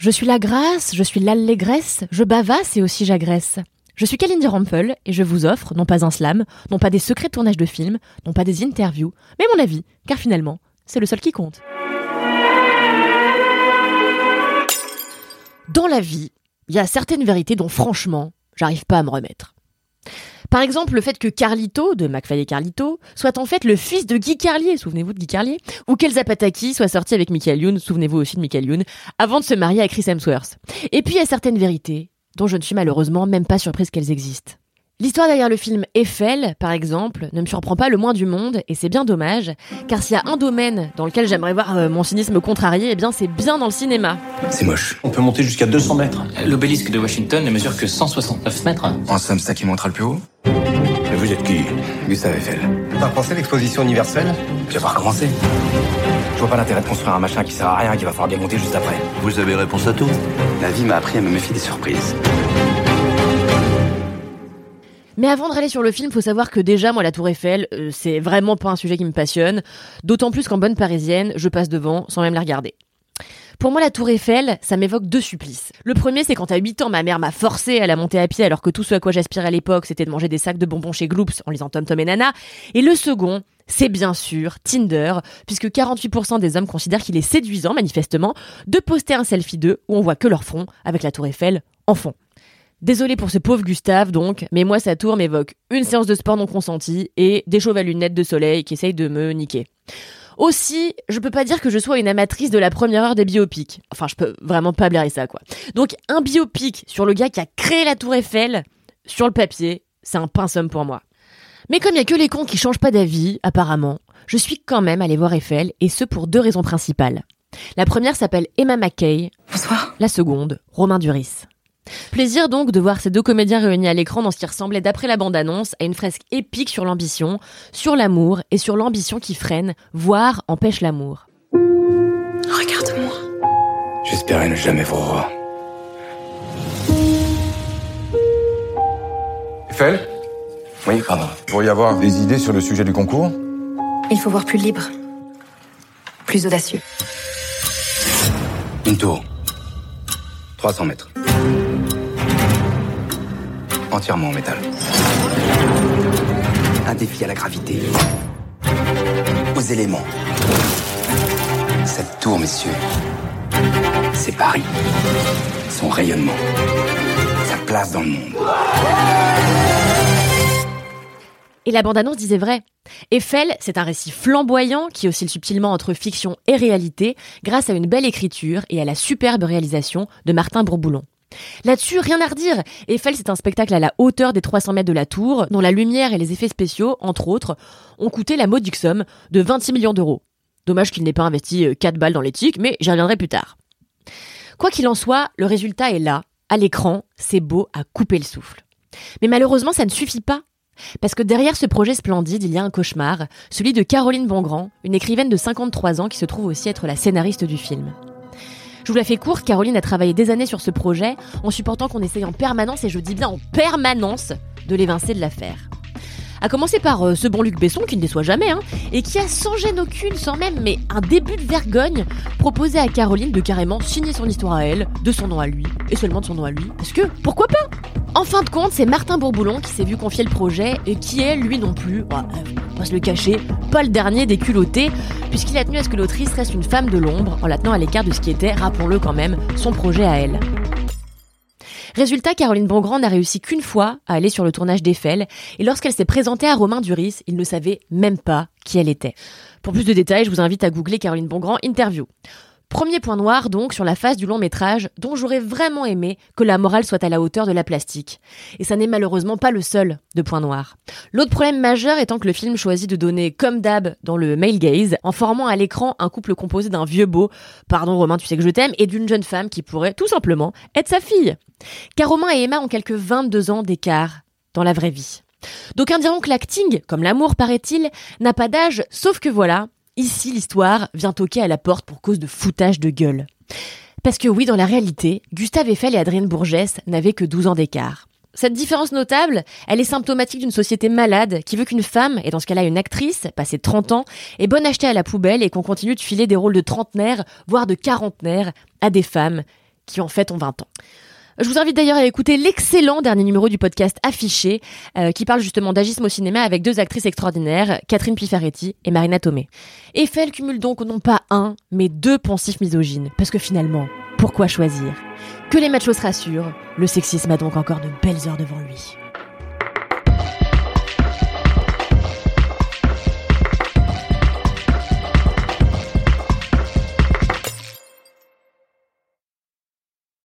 Je suis la grâce, je suis l'allégresse, je bavasse et aussi j'agresse. Je suis Kalindi Rampel et je vous offre non pas un slam, non pas des secrets de tournage de films, non pas des interviews, mais mon avis, car finalement, c'est le seul qui compte. Dans la vie, il y a certaines vérités dont franchement, j'arrive pas à me remettre. Par exemple, le fait que Carlito, de McFly Carlito, soit en fait le fils de Guy Carlier, souvenez-vous de Guy Carlier, ou qu'Elsa Pataki soit sortie avec Michael Youn, souvenez-vous aussi de Michael Youn, avant de se marier à Chris Hemsworth. Et puis il y a certaines vérités dont je ne suis malheureusement même pas surprise qu'elles existent. L'histoire derrière le film Eiffel, par exemple, ne me surprend pas le moins du monde, et c'est bien dommage, car s'il y a un domaine dans lequel j'aimerais voir euh, mon cynisme contrarié, eh bien c'est bien dans le cinéma. C'est moche. On peut monter jusqu'à 200 mètres. L'obélisque de Washington ne mesure que 169 mètres. En somme, c'est ça qui montera le plus haut Mais vous êtes qui? Gustave Eiffel. T'as pensé à l'exposition universelle? Tu vas pas recommencer. Je vois pas l'intérêt de construire un machin qui sert à rien et qui va falloir démonter juste après. Vous avez réponse à tout La vie m'a appris à me méfier des surprises. Mais avant de râler sur le film, faut savoir que déjà, moi, la Tour Eiffel, euh, c'est vraiment pas un sujet qui me passionne. D'autant plus qu'en bonne parisienne, je passe devant sans même la regarder. Pour moi, la Tour Eiffel, ça m'évoque deux supplices. Le premier, c'est quand à 8 ans, ma mère m'a forcé à la monter à pied alors que tout ce à quoi j'aspirais à l'époque, c'était de manger des sacs de bonbons chez Gloops en lisant Tom Tom et Nana. Et le second, c'est bien sûr Tinder, puisque 48% des hommes considèrent qu'il est séduisant, manifestement, de poster un selfie d'eux où on voit que leur front avec la Tour Eiffel en fond. Désolé pour ce pauvre Gustave, donc, mais moi, sa tour m'évoque une séance de sport non consentie et des chauves à lunettes de soleil qui essayent de me niquer. Aussi, je peux pas dire que je sois une amatrice de la première heure des biopics. Enfin, je peux vraiment pas blairer ça, quoi. Donc, un biopic sur le gars qui a créé la tour Eiffel, sur le papier, c'est un pinsum pour moi. Mais comme il y a que les cons qui changent pas d'avis, apparemment, je suis quand même allée voir Eiffel, et ce pour deux raisons principales. La première s'appelle Emma McKay. Bonsoir. La seconde, Romain Duris. Plaisir donc de voir ces deux comédiens réunis à l'écran dans ce qui ressemblait d'après la bande-annonce à une fresque épique sur l'ambition, sur l'amour et sur l'ambition qui freine, voire empêche l'amour. Regarde-moi. J'espérais ne jamais vous revoir. Eiffel? Oui, pardon. Vous pourriez avoir des idées sur le sujet du concours? Il faut voir plus libre. Plus audacieux. Une tour. 300 mètres. Entièrement en métal. Un défi à la gravité. Aux éléments. Cette tour, messieurs, c'est Paris. Son rayonnement. Sa place dans le monde. Et la bande-annonce disait vrai. Eiffel, c'est un récit flamboyant qui oscille subtilement entre fiction et réalité grâce à une belle écriture et à la superbe réalisation de Martin Bourboulon. Là-dessus, rien à redire. Eiffel, c'est un spectacle à la hauteur des 300 mètres de la tour, dont la lumière et les effets spéciaux, entre autres, ont coûté la modique somme de 26 millions d'euros. Dommage qu'il n'ait pas investi 4 balles dans l'éthique, mais j'y reviendrai plus tard. Quoi qu'il en soit, le résultat est là. À l'écran, c'est beau à couper le souffle. Mais malheureusement, ça ne suffit pas. Parce que derrière ce projet splendide, il y a un cauchemar, celui de Caroline Bongrand, une écrivaine de 53 ans qui se trouve aussi être la scénariste du film. Je vous la fais court, Caroline a travaillé des années sur ce projet, en supportant qu'on essaye en permanence, et je dis bien en permanence, de l'évincer de l'affaire. A commencer par euh, ce bon Luc Besson qui ne déçoit jamais, hein, et qui a sans gêne aucune, sans même mais un début de vergogne, proposé à Caroline de carrément signer son histoire à elle, de son nom à lui, et seulement de son nom à lui, parce que pourquoi pas? En fin de compte, c'est Martin Bourboulon qui s'est vu confier le projet, et qui est, lui non plus, bah, euh, on se le cacher, pas le dernier des culottés, puisqu'il a tenu à ce que l'autrice reste une femme de l'ombre, en la tenant à l'écart de ce qui était, rappelons-le quand même, son projet à elle. Résultat, Caroline Bongrand n'a réussi qu'une fois à aller sur le tournage d'Eiffel, et lorsqu'elle s'est présentée à Romain Duris, il ne savait même pas qui elle était. Pour plus de détails, je vous invite à googler Caroline Bongrand interview. Premier point noir donc sur la face du long métrage dont j'aurais vraiment aimé que la morale soit à la hauteur de la plastique. Et ça n'est malheureusement pas le seul de point noir. L'autre problème majeur étant que le film choisit de donner comme d'hab dans le male gaze en formant à l'écran un couple composé d'un vieux beau, pardon Romain tu sais que je t'aime, et d'une jeune femme qui pourrait tout simplement être sa fille. Car Romain et Emma ont quelques 22 ans d'écart dans la vraie vie. D'aucuns diront que l'acting, comme l'amour paraît-il, n'a pas d'âge, sauf que voilà, Ici, l'histoire vient toquer à la porte pour cause de foutage de gueule. Parce que oui, dans la réalité, Gustave Eiffel et Adrienne Bourgès n'avaient que 12 ans d'écart. Cette différence notable, elle est symptomatique d'une société malade qui veut qu'une femme, et dans ce cas-là une actrice, passée 30 ans, est bonne achetée à la poubelle et qu'on continue de filer des rôles de trentenaire, voire de quarantenaire, à des femmes qui en fait ont 20 ans. Je vous invite d'ailleurs à écouter l'excellent dernier numéro du podcast Affiché, euh, qui parle justement d'agisme au cinéma avec deux actrices extraordinaires, Catherine Pifaretti et Marina Tomei. Eiffel cumule donc non pas un, mais deux pensifs misogynes. Parce que finalement, pourquoi choisir? Que les machos se rassurent, le sexisme a donc encore de belles heures devant lui.